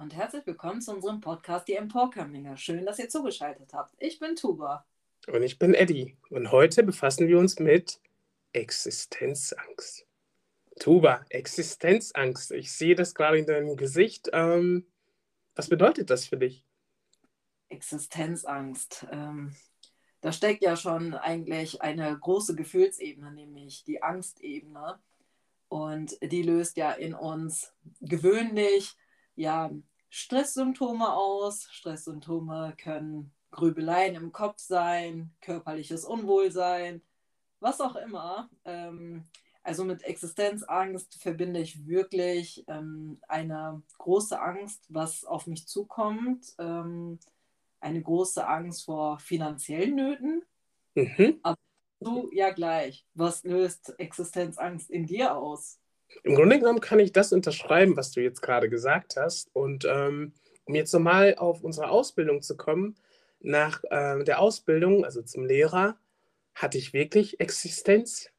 und herzlich willkommen zu unserem Podcast Die Emporkömmlinge. Schön, dass ihr zugeschaltet habt. Ich bin Tuba. Und ich bin Eddie. Und heute befassen wir uns mit Existenzangst. Tuba, Existenzangst. Ich sehe das gerade in deinem Gesicht. Ähm, was bedeutet das für dich? Existenzangst. Ähm, da steckt ja schon eigentlich eine große Gefühlsebene, nämlich die Angstebene. Und die löst ja in uns gewöhnlich ja, Stresssymptome aus. Stresssymptome können Grübeleien im Kopf sein, körperliches Unwohlsein, was auch immer. Ähm, also mit Existenzangst verbinde ich wirklich ähm, eine große Angst, was auf mich zukommt. Ähm, eine große Angst vor finanziellen Nöten. Mhm. Aber du ja gleich. Was löst Existenzangst in dir aus? Im Grunde genommen kann ich das unterschreiben, was du jetzt gerade gesagt hast. Und ähm, um jetzt nochmal auf unsere Ausbildung zu kommen, nach äh, der Ausbildung, also zum Lehrer, hatte ich wirklich Existenzangst.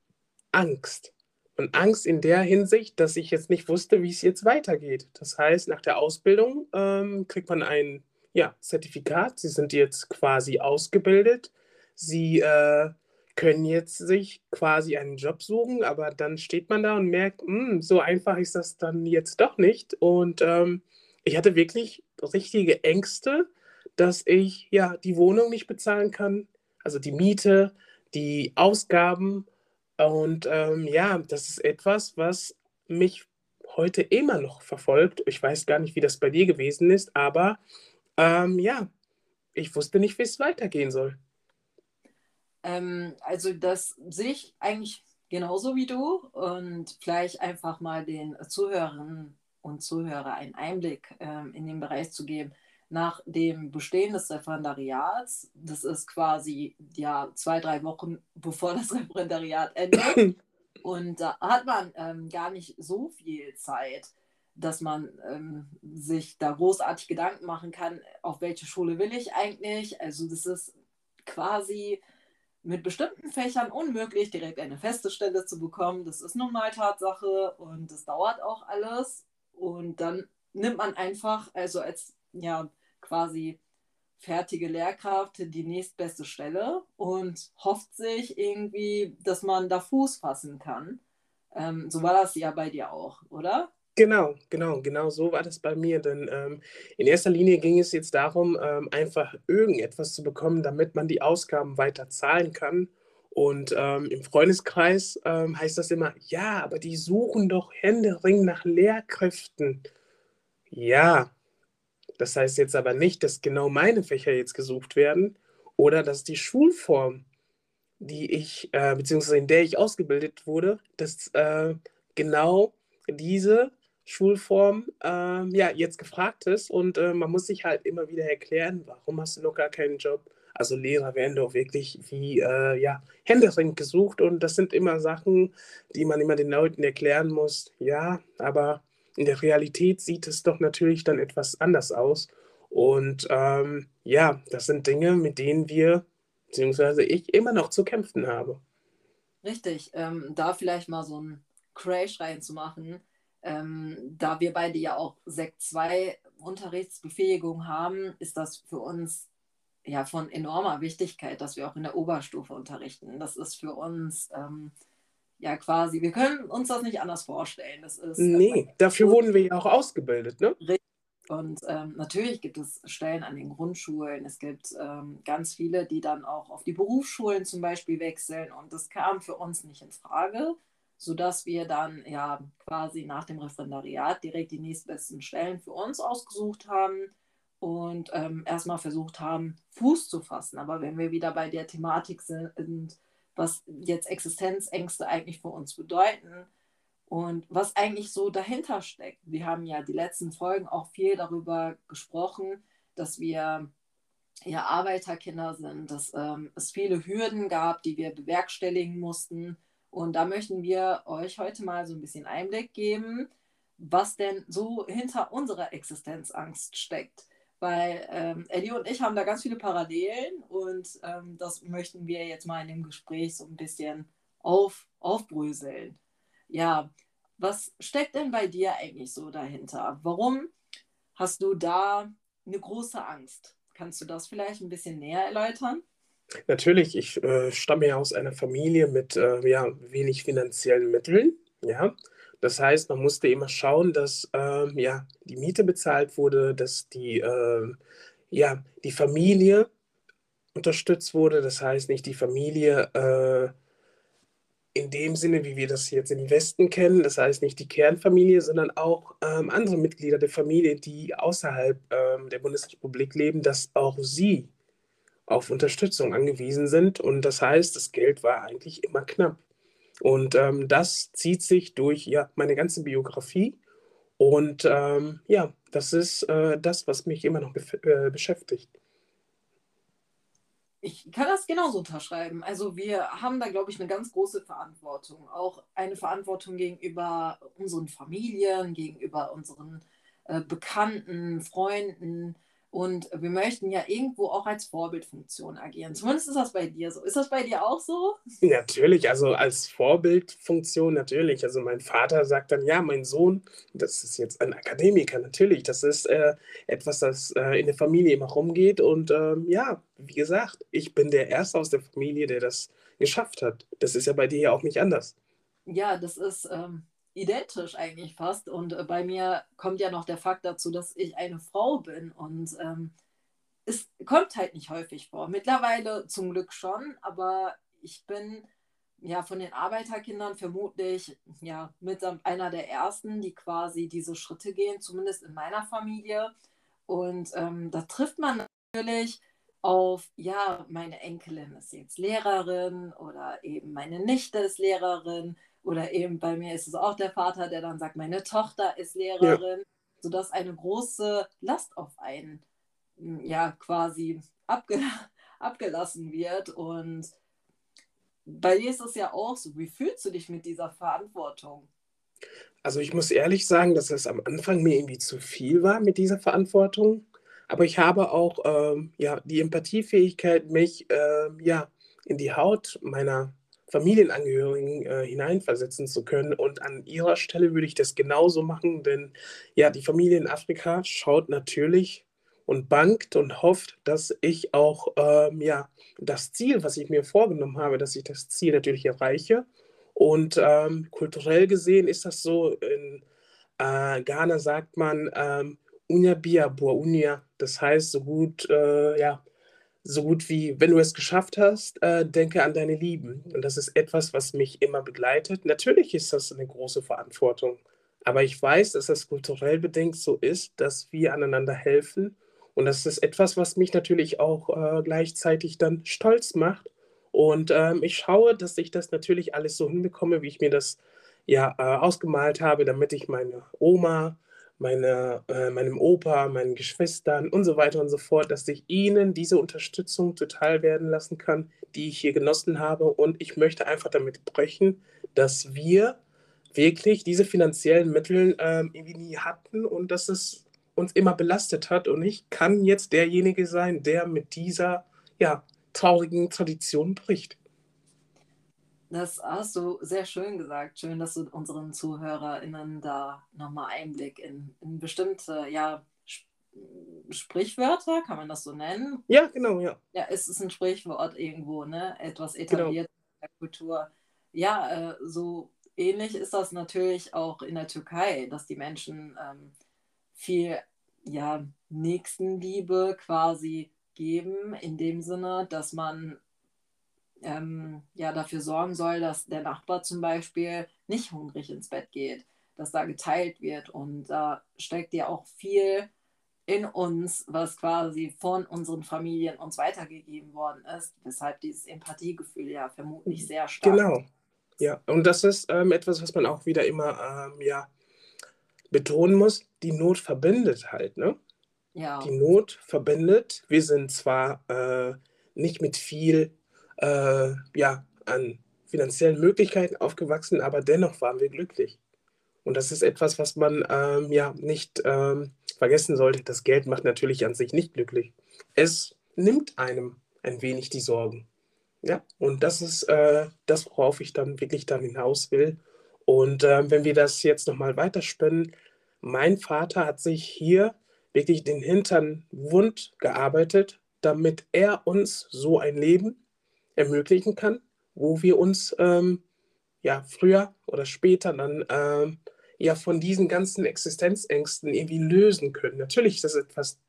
Und Angst in der Hinsicht, dass ich jetzt nicht wusste, wie es jetzt weitergeht. Das heißt, nach der Ausbildung ähm, kriegt man ein ja, Zertifikat. Sie sind jetzt quasi ausgebildet. Sie äh, können jetzt sich quasi einen Job suchen, aber dann steht man da und merkt, mh, hm, so einfach ist das dann jetzt doch nicht. Und ähm, ich hatte wirklich richtige Ängste, dass ich ja die Wohnung nicht bezahlen kann, also die Miete, die Ausgaben. Und ähm, ja, das ist etwas, was mich heute immer noch verfolgt. Ich weiß gar nicht, wie das bei dir gewesen ist, aber ähm, ja, ich wusste nicht, wie es weitergehen soll. Ähm, also das sehe ich eigentlich genauso wie du und vielleicht einfach mal den Zuhörerinnen und Zuhörer einen Einblick ähm, in den Bereich zu geben. Nach dem Bestehen des Referendariats, das ist quasi ja zwei, drei Wochen bevor das Referendariat endet, und da hat man ähm, gar nicht so viel Zeit, dass man ähm, sich da großartig Gedanken machen kann, auf welche Schule will ich eigentlich. Also das ist quasi mit bestimmten Fächern unmöglich, direkt eine feste Stelle zu bekommen. Das ist nun mal Tatsache und das dauert auch alles. Und dann nimmt man einfach, also als ja quasi fertige Lehrkraft, die nächstbeste Stelle und hofft sich irgendwie, dass man da Fuß fassen kann. Ähm, so war das ja bei dir auch, oder? Genau, genau, genau so war das bei mir. Denn ähm, in erster Linie ging es jetzt darum, ähm, einfach irgendetwas zu bekommen, damit man die Ausgaben weiter zahlen kann. Und ähm, im Freundeskreis ähm, heißt das immer, ja, aber die suchen doch händeringend nach Lehrkräften. Ja, das heißt jetzt aber nicht, dass genau meine Fächer jetzt gesucht werden oder dass die Schulform, die ich, äh, beziehungsweise in der ich ausgebildet wurde, dass äh, genau diese Schulform äh, ja, jetzt gefragt ist und äh, man muss sich halt immer wieder erklären, warum hast du noch gar keinen Job? Also Lehrer werden doch wirklich wie äh, ja, händeringend gesucht und das sind immer Sachen, die man immer den Leuten erklären muss. Ja, aber in der Realität sieht es doch natürlich dann etwas anders aus. Und ähm, ja, das sind Dinge, mit denen wir, beziehungsweise ich, immer noch zu kämpfen habe. Richtig, ähm, da vielleicht mal so einen Crash reinzumachen ähm, da wir beide ja auch Sekt 2 Unterrichtsbefähigung haben, ist das für uns ja von enormer Wichtigkeit, dass wir auch in der Oberstufe unterrichten. Das ist für uns ähm, ja quasi, wir können uns das nicht anders vorstellen. Das ist, nee, äh, dafür gut. wurden wir ja auch ausgebildet, ne? Und ähm, natürlich gibt es Stellen an den Grundschulen. Es gibt ähm, ganz viele, die dann auch auf die Berufsschulen zum Beispiel wechseln. Und das kam für uns nicht in Frage sodass wir dann ja quasi nach dem Referendariat direkt die nächstbesten Stellen für uns ausgesucht haben und ähm, erstmal versucht haben, Fuß zu fassen. Aber wenn wir wieder bei der Thematik sind, was jetzt Existenzängste eigentlich für uns bedeuten und was eigentlich so dahinter steckt. Wir haben ja die letzten Folgen auch viel darüber gesprochen, dass wir ja Arbeiterkinder sind, dass ähm, es viele Hürden gab, die wir bewerkstelligen mussten und da möchten wir euch heute mal so ein bisschen Einblick geben, was denn so hinter unserer Existenzangst steckt. Weil ähm, Eddie und ich haben da ganz viele Parallelen und ähm, das möchten wir jetzt mal in dem Gespräch so ein bisschen auf, aufbröseln. Ja, was steckt denn bei dir eigentlich so dahinter? Warum hast du da eine große Angst? Kannst du das vielleicht ein bisschen näher erläutern? Natürlich, ich äh, stamme ja aus einer Familie mit äh, ja, wenig finanziellen Mitteln. Ja, das heißt, man musste immer schauen, dass äh, ja, die Miete bezahlt wurde, dass die, ähm, ja, die Familie unterstützt wurde. Das heißt, nicht die Familie äh, in dem Sinne, wie wir das jetzt im Westen kennen, das heißt nicht die Kernfamilie, sondern auch ähm, andere Mitglieder der Familie, die außerhalb ähm, der Bundesrepublik leben, dass auch sie auf Unterstützung angewiesen sind. Und das heißt, das Geld war eigentlich immer knapp. Und ähm, das zieht sich durch ja, meine ganze Biografie. Und ähm, ja, das ist äh, das, was mich immer noch äh, beschäftigt. Ich kann das genauso unterschreiben. Also wir haben da, glaube ich, eine ganz große Verantwortung. Auch eine Verantwortung gegenüber unseren Familien, gegenüber unseren äh, Bekannten, Freunden, und wir möchten ja irgendwo auch als Vorbildfunktion agieren. Zumindest ist das bei dir so. Ist das bei dir auch so? Natürlich, also als Vorbildfunktion natürlich. Also mein Vater sagt dann, ja, mein Sohn, das ist jetzt ein Akademiker, natürlich. Das ist äh, etwas, das äh, in der Familie immer rumgeht. Und ähm, ja, wie gesagt, ich bin der Erste aus der Familie, der das geschafft hat. Das ist ja bei dir ja auch nicht anders. Ja, das ist, ähm, identisch eigentlich fast. Und äh, bei mir kommt ja noch der Fakt dazu, dass ich eine Frau bin. Und ähm, es kommt halt nicht häufig vor. Mittlerweile zum Glück schon, aber ich bin ja von den Arbeiterkindern vermutlich ja mit einer der ersten, die quasi diese Schritte gehen, zumindest in meiner Familie. Und ähm, da trifft man natürlich auf, ja, meine Enkelin ist jetzt Lehrerin oder eben meine Nichte ist Lehrerin oder eben bei mir ist es auch der Vater, der dann sagt, meine Tochter ist Lehrerin, ja. sodass eine große Last auf einen hm, ja quasi abge abgelassen wird. Und bei dir ist es ja auch so. Wie fühlst du dich mit dieser Verantwortung? Also ich muss ehrlich sagen, dass es am Anfang mir irgendwie zu viel war mit dieser Verantwortung. Aber ich habe auch ähm, ja, die Empathiefähigkeit, mich äh, ja, in die Haut meiner Familienangehörigen äh, hineinversetzen zu können. Und an ihrer Stelle würde ich das genauso machen, denn ja, die Familie in Afrika schaut natürlich und bangt und hofft, dass ich auch ähm, ja, das Ziel, was ich mir vorgenommen habe, dass ich das Ziel natürlich erreiche. Und ähm, kulturell gesehen ist das so, in äh, Ghana sagt man ähm, Unya Bia Bua Unya, das heißt so gut, äh, ja, so gut wie, wenn du es geschafft hast, äh, denke an deine Lieben. Und das ist etwas, was mich immer begleitet. Natürlich ist das eine große Verantwortung, aber ich weiß, dass das kulturell bedingt so ist, dass wir aneinander helfen. Und das ist etwas, was mich natürlich auch äh, gleichzeitig dann stolz macht. Und ähm, ich schaue, dass ich das natürlich alles so hinbekomme, wie ich mir das ja äh, ausgemalt habe, damit ich meine Oma, meine, äh, meinem Opa, meinen Geschwistern und so weiter und so fort, dass ich ihnen diese Unterstützung total werden lassen kann, die ich hier genossen habe. Und ich möchte einfach damit brechen, dass wir wirklich diese finanziellen Mittel ähm, irgendwie nie hatten und dass es uns immer belastet hat. Und ich kann jetzt derjenige sein, der mit dieser ja, traurigen Tradition bricht. Das hast du sehr schön gesagt. Schön, dass du unseren ZuhörerInnen da nochmal Einblick in, in bestimmte, ja, Sprichwörter, kann man das so nennen? Ja, genau, ja. Ja, es ist ein Sprichwort irgendwo, ne? Etwas genau. etabliert genau. in der Kultur. Ja, äh, so ähnlich ist das natürlich auch in der Türkei, dass die Menschen ähm, viel ja, Nächstenliebe quasi geben, in dem Sinne, dass man ähm, ja, dafür sorgen soll, dass der Nachbar zum Beispiel nicht hungrig ins Bett geht, dass da geteilt wird. Und da steckt ja auch viel in uns, was quasi von unseren Familien uns weitergegeben worden ist, weshalb dieses Empathiegefühl ja vermutlich sehr stark Genau. Ist. Ja, und das ist ähm, etwas, was man auch wieder immer ähm, ja, betonen muss. Die Not verbindet halt, ne? Ja. Die Not verbindet. Wir sind zwar äh, nicht mit viel äh, ja, an finanziellen Möglichkeiten aufgewachsen, aber dennoch waren wir glücklich. Und das ist etwas, was man ähm, ja nicht ähm, vergessen sollte. Das Geld macht natürlich an sich nicht glücklich. Es nimmt einem ein wenig die Sorgen. Ja, und das ist äh, das, worauf ich dann wirklich dann hinaus will. Und äh, wenn wir das jetzt nochmal weiterspinnen, mein Vater hat sich hier wirklich den Hintern wund gearbeitet, damit er uns so ein Leben ermöglichen kann, wo wir uns ähm, ja früher oder später dann ähm, ja von diesen ganzen Existenzängsten irgendwie lösen können. Natürlich ist das etwas,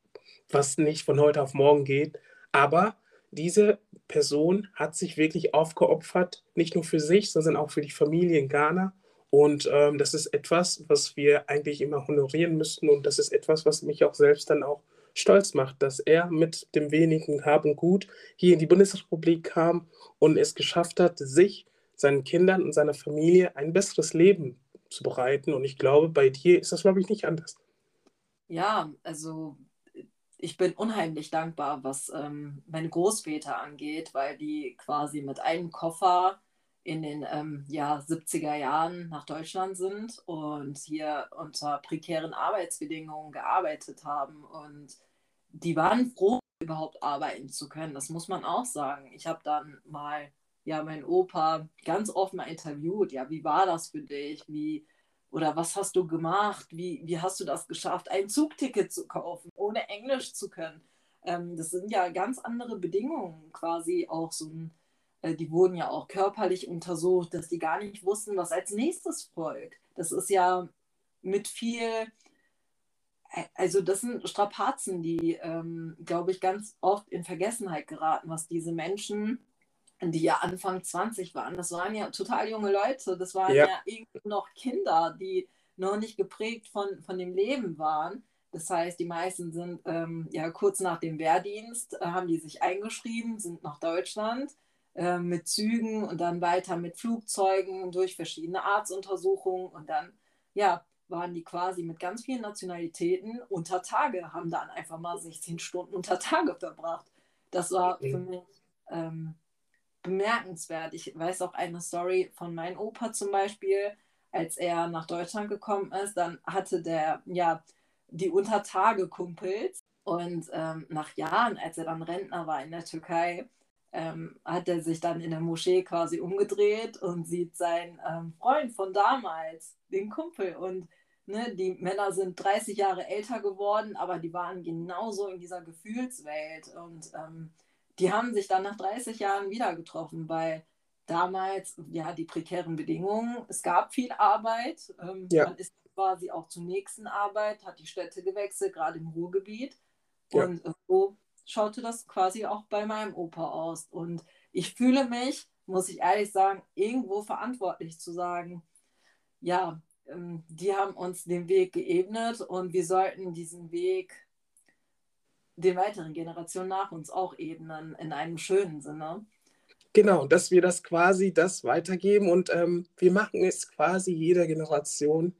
was nicht von heute auf morgen geht, aber diese Person hat sich wirklich aufgeopfert, nicht nur für sich, sondern auch für die Familie in Ghana. Und ähm, das ist etwas, was wir eigentlich immer honorieren müssten. Und das ist etwas, was mich auch selbst dann auch stolz macht, dass er mit dem wenigen Hab und Gut hier in die Bundesrepublik kam und es geschafft hat, sich, seinen Kindern und seiner Familie ein besseres Leben zu bereiten. Und ich glaube, bei dir ist das, glaube ich, nicht anders. Ja, also ich bin unheimlich dankbar, was ähm, meine Großväter angeht, weil die quasi mit einem Koffer in den ähm, ja, 70er Jahren nach Deutschland sind und hier unter prekären Arbeitsbedingungen gearbeitet haben. Und die waren froh, überhaupt arbeiten zu können. Das muss man auch sagen. Ich habe dann mal ja meinen Opa ganz offen interviewt. Ja, wie war das für dich? Wie oder was hast du gemacht? Wie, wie hast du das geschafft, ein Zugticket zu kaufen, ohne Englisch zu können? Ähm, das sind ja ganz andere Bedingungen, quasi auch so ein, die wurden ja auch körperlich untersucht, dass die gar nicht wussten, was als nächstes folgt. Das ist ja mit viel, äh, also das sind Strapazen, die, ähm, glaube ich, ganz oft in Vergessenheit geraten, was diese Menschen die ja Anfang 20 waren. Das waren ja total junge Leute. Das waren ja, ja irgendwie noch Kinder, die noch nicht geprägt von, von dem Leben waren. Das heißt, die meisten sind ähm, ja kurz nach dem Wehrdienst, äh, haben die sich eingeschrieben, sind nach Deutschland äh, mit Zügen und dann weiter mit Flugzeugen durch verschiedene Arztuntersuchungen und dann, ja, waren die quasi mit ganz vielen Nationalitäten unter Tage, haben dann einfach mal 16 Stunden unter Tage verbracht. Das war für mich ähm, bemerkenswert. Ich weiß auch eine Story von meinem Opa zum Beispiel, als er nach Deutschland gekommen ist, dann hatte der ja die Untertage-Kumpels und ähm, nach Jahren, als er dann Rentner war in der Türkei, ähm, hat er sich dann in der Moschee quasi umgedreht und sieht seinen ähm, Freund von damals, den Kumpel. Und ne, die Männer sind 30 Jahre älter geworden, aber die waren genauso in dieser Gefühlswelt. Und ähm, die haben sich dann nach 30 Jahren wieder getroffen, weil damals, ja, die prekären Bedingungen, es gab viel Arbeit, ähm, ja. man ist quasi auch zur nächsten Arbeit, hat die Städte gewechselt, gerade im Ruhrgebiet. Ja. Und so schaute das quasi auch bei meinem Opa aus. Und ich fühle mich, muss ich ehrlich sagen, irgendwo verantwortlich zu sagen, ja, ähm, die haben uns den Weg geebnet und wir sollten diesen Weg den weiteren Generationen nach uns auch ebnen, in einem schönen Sinne. Genau, dass wir das quasi das weitergeben und ähm, wir machen es quasi jeder Generation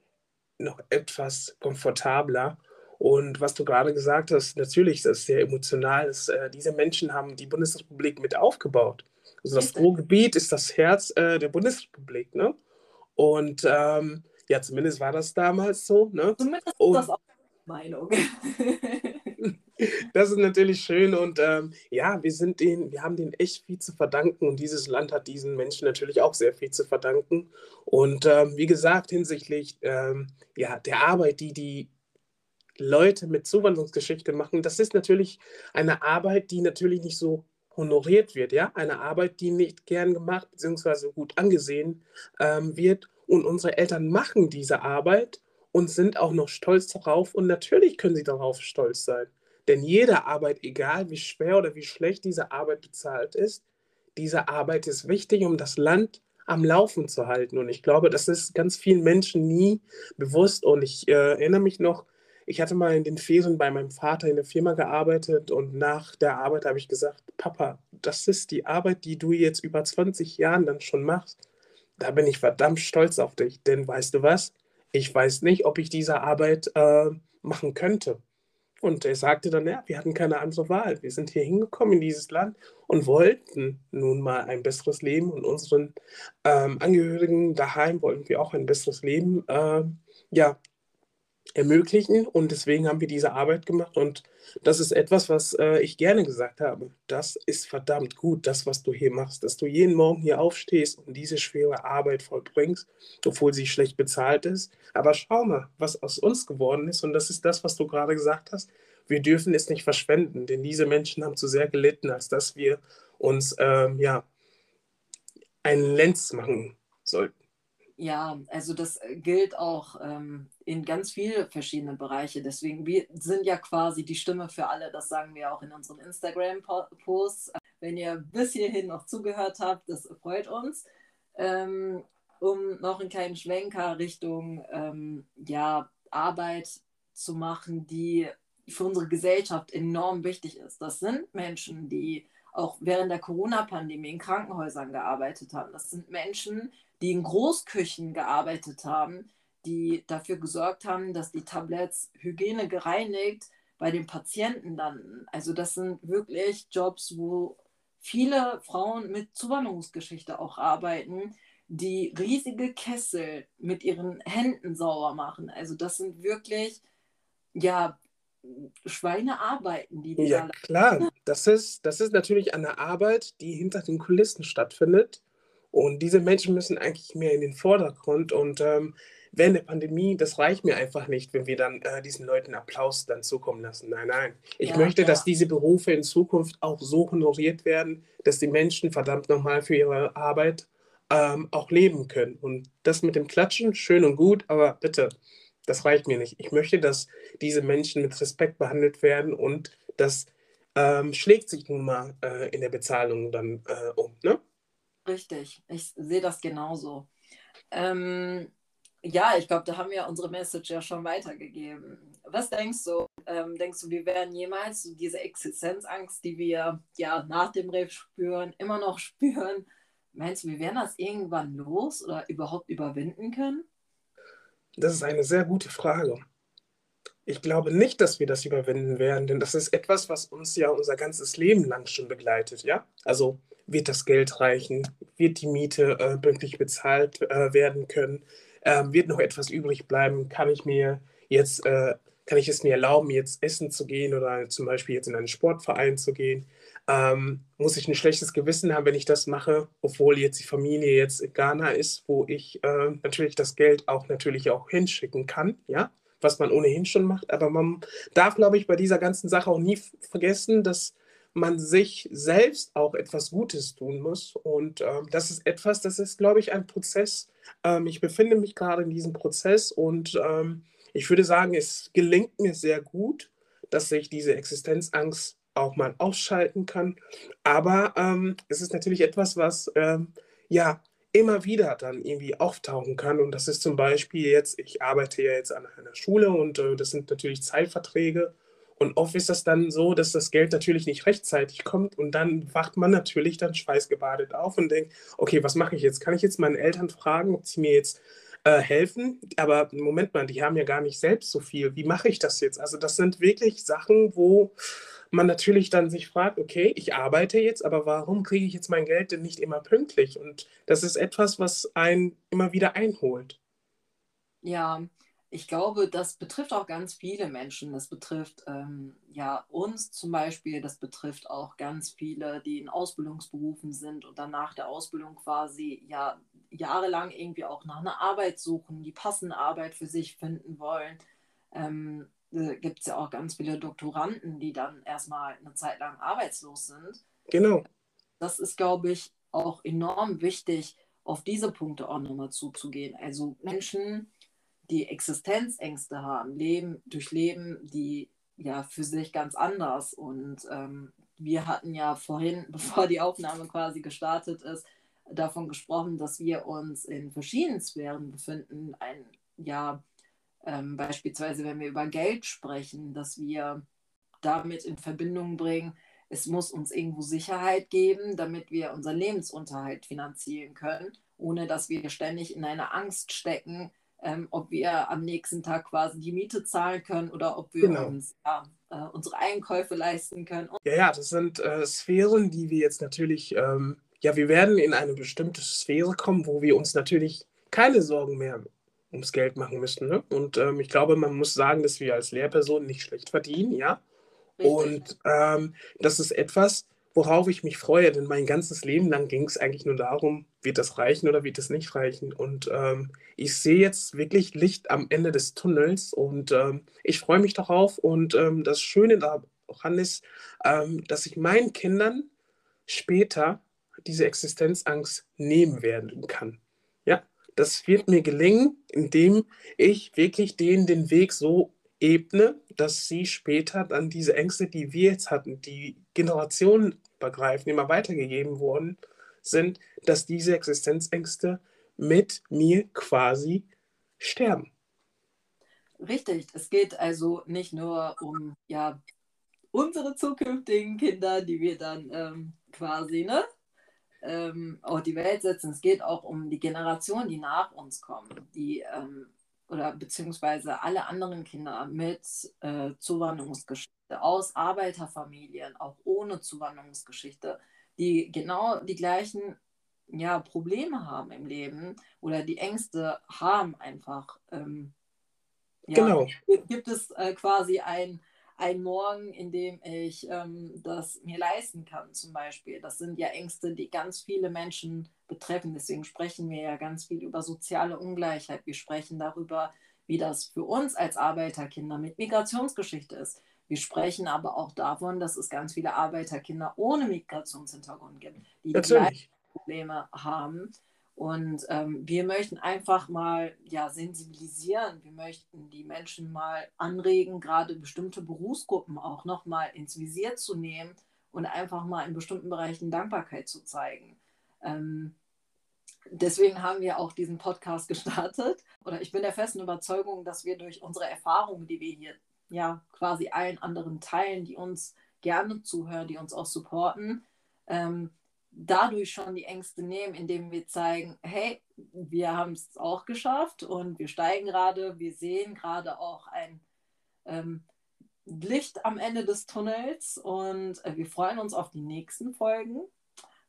noch etwas komfortabler. Und was du gerade gesagt hast, natürlich, das ist sehr emotional. Dass, äh, diese Menschen haben die Bundesrepublik mit aufgebaut. Also das Ruhrgebiet ist das Herz äh, der Bundesrepublik. Ne? Und ähm, ja, zumindest war das damals so. Ne? Zumindest ist das auch Meinung. Das ist natürlich schön und ähm, ja, wir sind denen, wir haben denen echt viel zu verdanken und dieses Land hat diesen Menschen natürlich auch sehr viel zu verdanken. Und ähm, wie gesagt, hinsichtlich ähm, ja, der Arbeit, die die Leute mit Zuwanderungsgeschichte machen, das ist natürlich eine Arbeit, die natürlich nicht so honoriert wird, ja, eine Arbeit, die nicht gern gemacht bzw. gut angesehen ähm, wird. Und unsere Eltern machen diese Arbeit und sind auch noch stolz darauf. Und natürlich können sie darauf stolz sein. Denn jede Arbeit, egal wie schwer oder wie schlecht diese Arbeit bezahlt ist, diese Arbeit ist wichtig, um das Land am Laufen zu halten. Und ich glaube, das ist ganz vielen Menschen nie bewusst. Und ich äh, erinnere mich noch, ich hatte mal in den Ferien bei meinem Vater in der Firma gearbeitet und nach der Arbeit habe ich gesagt, Papa, das ist die Arbeit, die du jetzt über 20 Jahren dann schon machst. Da bin ich verdammt stolz auf dich. Denn weißt du was? Ich weiß nicht, ob ich diese Arbeit äh, machen könnte. Und er sagte dann, ja, wir hatten keine andere Wahl. Wir sind hier hingekommen in dieses Land und wollten nun mal ein besseres Leben und unseren ähm, Angehörigen daheim wollten wir auch ein besseres Leben äh, ja, ermöglichen. Und deswegen haben wir diese Arbeit gemacht. Und das ist etwas, was äh, ich gerne gesagt habe. Das ist verdammt gut, das, was du hier machst, dass du jeden Morgen hier aufstehst und diese schwere Arbeit vollbringst, obwohl sie schlecht bezahlt ist. Aber schau mal, was aus uns geworden ist. Und das ist das, was du gerade gesagt hast. Wir dürfen es nicht verschwenden, denn diese Menschen haben zu sehr gelitten, als dass wir uns ähm, ja, einen Lenz machen sollten. Ja, also das äh, gilt auch ähm, in ganz viele verschiedene Bereiche. Deswegen, wir sind ja quasi die Stimme für alle. Das sagen wir auch in unseren Instagram-Posts. Wenn ihr bis hierhin noch zugehört habt, das freut uns. Ähm, um noch einen kleinen Schwenker Richtung ähm, ja, Arbeit zu machen, die für unsere Gesellschaft enorm wichtig ist. Das sind Menschen, die auch während der Corona-Pandemie in Krankenhäusern gearbeitet haben. Das sind Menschen, die in Großküchen gearbeitet haben, die dafür gesorgt haben, dass die Tabletts Hygiene gereinigt bei den Patienten landen. Also das sind wirklich Jobs, wo viele Frauen mit Zuwanderungsgeschichte auch arbeiten, die riesige Kessel mit ihren Händen sauber machen. Also das sind wirklich, ja, Schweinearbeiten, die die Ja, klar. Das ist, das ist natürlich eine Arbeit, die hinter den Kulissen stattfindet. Und diese Menschen müssen eigentlich mehr in den Vordergrund. Und ähm, während der Pandemie, das reicht mir einfach nicht, wenn wir dann äh, diesen Leuten Applaus dann zukommen lassen. Nein, nein. Ich ja, möchte, ja. dass diese Berufe in Zukunft auch so honoriert werden, dass die Menschen verdammt nochmal für ihre Arbeit ähm, auch leben können. Und das mit dem Klatschen, schön und gut, aber bitte, das reicht mir nicht. Ich möchte, dass diese Menschen mit Respekt behandelt werden und das ähm, schlägt sich nun mal äh, in der Bezahlung dann äh, um. Ne? Richtig, ich sehe das genauso. Ähm, ja, ich glaube, da haben wir unsere Message ja schon weitergegeben. Was denkst du? Ähm, denkst du, wir werden jemals diese Existenzangst, die wir ja nach dem Rave spüren, immer noch spüren? Meinst du, wir werden das irgendwann los oder überhaupt überwinden können? Das ist eine sehr gute Frage. Ich glaube nicht, dass wir das überwinden werden, denn das ist etwas, was uns ja unser ganzes Leben lang schon begleitet, ja? Also wird das Geld reichen? Wird die Miete äh, pünktlich bezahlt äh, werden können? Ähm, wird noch etwas übrig bleiben? Kann ich mir jetzt, äh, kann ich es mir erlauben, jetzt essen zu gehen oder zum Beispiel jetzt in einen Sportverein zu gehen? Ähm, muss ich ein schlechtes Gewissen haben, wenn ich das mache, obwohl jetzt die Familie jetzt in Ghana ist, wo ich äh, natürlich das Geld auch natürlich auch hinschicken kann, ja, was man ohnehin schon macht. Aber man darf, glaube ich, bei dieser ganzen Sache auch nie vergessen, dass man sich selbst auch etwas Gutes tun muss. Und ähm, das ist etwas, das ist, glaube ich, ein Prozess. Ähm, ich befinde mich gerade in diesem Prozess und ähm, ich würde sagen, es gelingt mir sehr gut, dass ich diese Existenzangst auch mal ausschalten kann. Aber ähm, es ist natürlich etwas, was ähm, ja immer wieder dann irgendwie auftauchen kann. Und das ist zum Beispiel jetzt, ich arbeite ja jetzt an einer Schule und äh, das sind natürlich Zeitverträge. Und oft ist das dann so, dass das Geld natürlich nicht rechtzeitig kommt und dann wacht man natürlich dann schweißgebadet auf und denkt, okay, was mache ich jetzt? Kann ich jetzt meinen Eltern fragen, ob sie mir jetzt äh, helfen? Aber Moment mal, die haben ja gar nicht selbst so viel. Wie mache ich das jetzt? Also das sind wirklich Sachen, wo man natürlich dann sich fragt, okay, ich arbeite jetzt, aber warum kriege ich jetzt mein Geld denn nicht immer pünktlich? Und das ist etwas, was einen immer wieder einholt. Ja, ich glaube, das betrifft auch ganz viele Menschen. Das betrifft ähm, ja uns zum Beispiel, das betrifft auch ganz viele, die in Ausbildungsberufen sind und dann nach der Ausbildung quasi ja jahrelang irgendwie auch nach einer Arbeit suchen, die passende Arbeit für sich finden wollen. Ähm, äh, Gibt es ja auch ganz viele Doktoranden, die dann erstmal eine Zeit lang arbeitslos sind. Genau. Das ist, glaube ich, auch enorm wichtig, auf diese Punkte auch nochmal zuzugehen. Also Menschen, die Existenzängste haben, leben, durchleben die ja für sich ganz anders. Und ähm, wir hatten ja vorhin, bevor die Aufnahme quasi gestartet ist, davon gesprochen, dass wir uns in verschiedenen Sphären befinden. Ein, ja, ähm, beispielsweise, wenn wir über Geld sprechen, dass wir damit in Verbindung bringen, es muss uns irgendwo Sicherheit geben, damit wir unseren Lebensunterhalt finanzieren können, ohne dass wir ständig in einer Angst stecken, ähm, ob wir am nächsten Tag quasi die Miete zahlen können oder ob wir genau. uns ja, äh, unsere Einkäufe leisten können. Ja, ja, das sind äh, Sphären, die wir jetzt natürlich, ähm, ja, wir werden in eine bestimmte Sphäre kommen, wo wir uns natürlich keine Sorgen mehr ums Geld machen müssen. Ne? Und ähm, ich glaube, man muss sagen, dass wir als Lehrpersonen nicht schlecht verdienen, ja. Richtig. Und ähm, das ist etwas, worauf ich mich freue, denn mein ganzes Leben lang ging es eigentlich nur darum, wird das reichen oder wird das nicht reichen. Und ähm, ich sehe jetzt wirklich Licht am Ende des Tunnels und ähm, ich freue mich darauf. Und ähm, das Schöne daran ist, ähm, dass ich meinen Kindern später diese Existenzangst nehmen werden kann. Ja, das wird mir gelingen, indem ich wirklich denen den Weg so ebne, dass sie später dann diese Ängste, die wir jetzt hatten, die generationenübergreifend immer weitergegeben worden sind, dass diese Existenzängste mit mir quasi sterben. Richtig, es geht also nicht nur um ja, unsere zukünftigen Kinder, die wir dann ähm, quasi ne, ähm, auf die Welt setzen. Es geht auch um die Generation, die nach uns kommen, die ähm, oder beziehungsweise alle anderen Kinder mit äh, Zuwanderungsgeschichte aus Arbeiterfamilien, auch ohne Zuwanderungsgeschichte, die genau die gleichen ja, Probleme haben im Leben oder die Ängste haben einfach. Ähm, ja, genau. Gibt es äh, quasi ein ein Morgen, in dem ich ähm, das mir leisten kann, zum Beispiel. Das sind ja Ängste, die ganz viele Menschen betreffen. Deswegen sprechen wir ja ganz viel über soziale Ungleichheit. Wir sprechen darüber, wie das für uns als Arbeiterkinder mit Migrationsgeschichte ist. Wir sprechen aber auch davon, dass es ganz viele Arbeiterkinder ohne Migrationshintergrund gibt, die gleichen Probleme haben. Und ähm, wir möchten einfach mal ja, sensibilisieren. Wir möchten die Menschen mal anregen, gerade bestimmte Berufsgruppen auch nochmal ins Visier zu nehmen und einfach mal in bestimmten Bereichen Dankbarkeit zu zeigen. Ähm, deswegen haben wir auch diesen Podcast gestartet. Oder ich bin der festen Überzeugung, dass wir durch unsere Erfahrungen, die wir hier ja quasi allen anderen teilen, die uns gerne zuhören, die uns auch supporten, ähm, dadurch schon die Ängste nehmen, indem wir zeigen, hey, wir haben es auch geschafft und wir steigen gerade, wir sehen gerade auch ein ähm, Licht am Ende des Tunnels und äh, wir freuen uns auf die nächsten Folgen.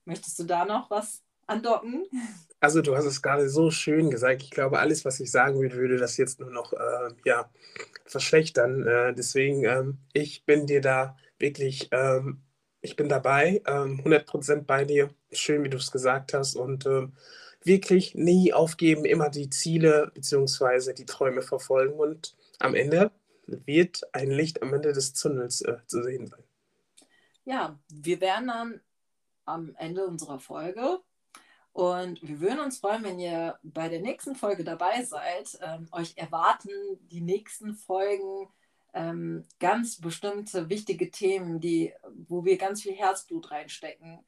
Möchtest du da noch was andocken? Also du hast es gerade so schön gesagt. Ich glaube, alles, was ich sagen würde, würde das jetzt nur noch äh, ja, verschlechtern. Äh, deswegen, ähm, ich bin dir da wirklich ähm, ich bin dabei, ähm, 100% bei dir. Schön, wie du es gesagt hast. Und ähm, wirklich nie aufgeben, immer die Ziele bzw. die Träume verfolgen. Und am Ende wird ein Licht am Ende des Tunnels äh, zu sehen sein. Ja, wir werden dann am Ende unserer Folge und wir würden uns freuen, wenn ihr bei der nächsten Folge dabei seid. Ähm, euch erwarten die nächsten Folgen ähm, ganz bestimmte wichtige Themen, die, wo wir ganz viel Herzblut reinstecken.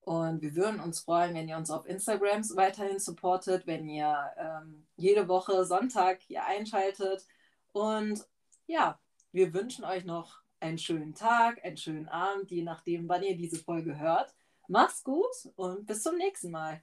Und wir würden uns freuen, wenn ihr uns auf Instagram weiterhin supportet, wenn ihr ähm, jede Woche Sonntag hier einschaltet. Und ja, wir wünschen euch noch einen schönen Tag, einen schönen Abend, je nachdem, wann ihr diese Folge hört. Macht's gut und bis zum nächsten Mal.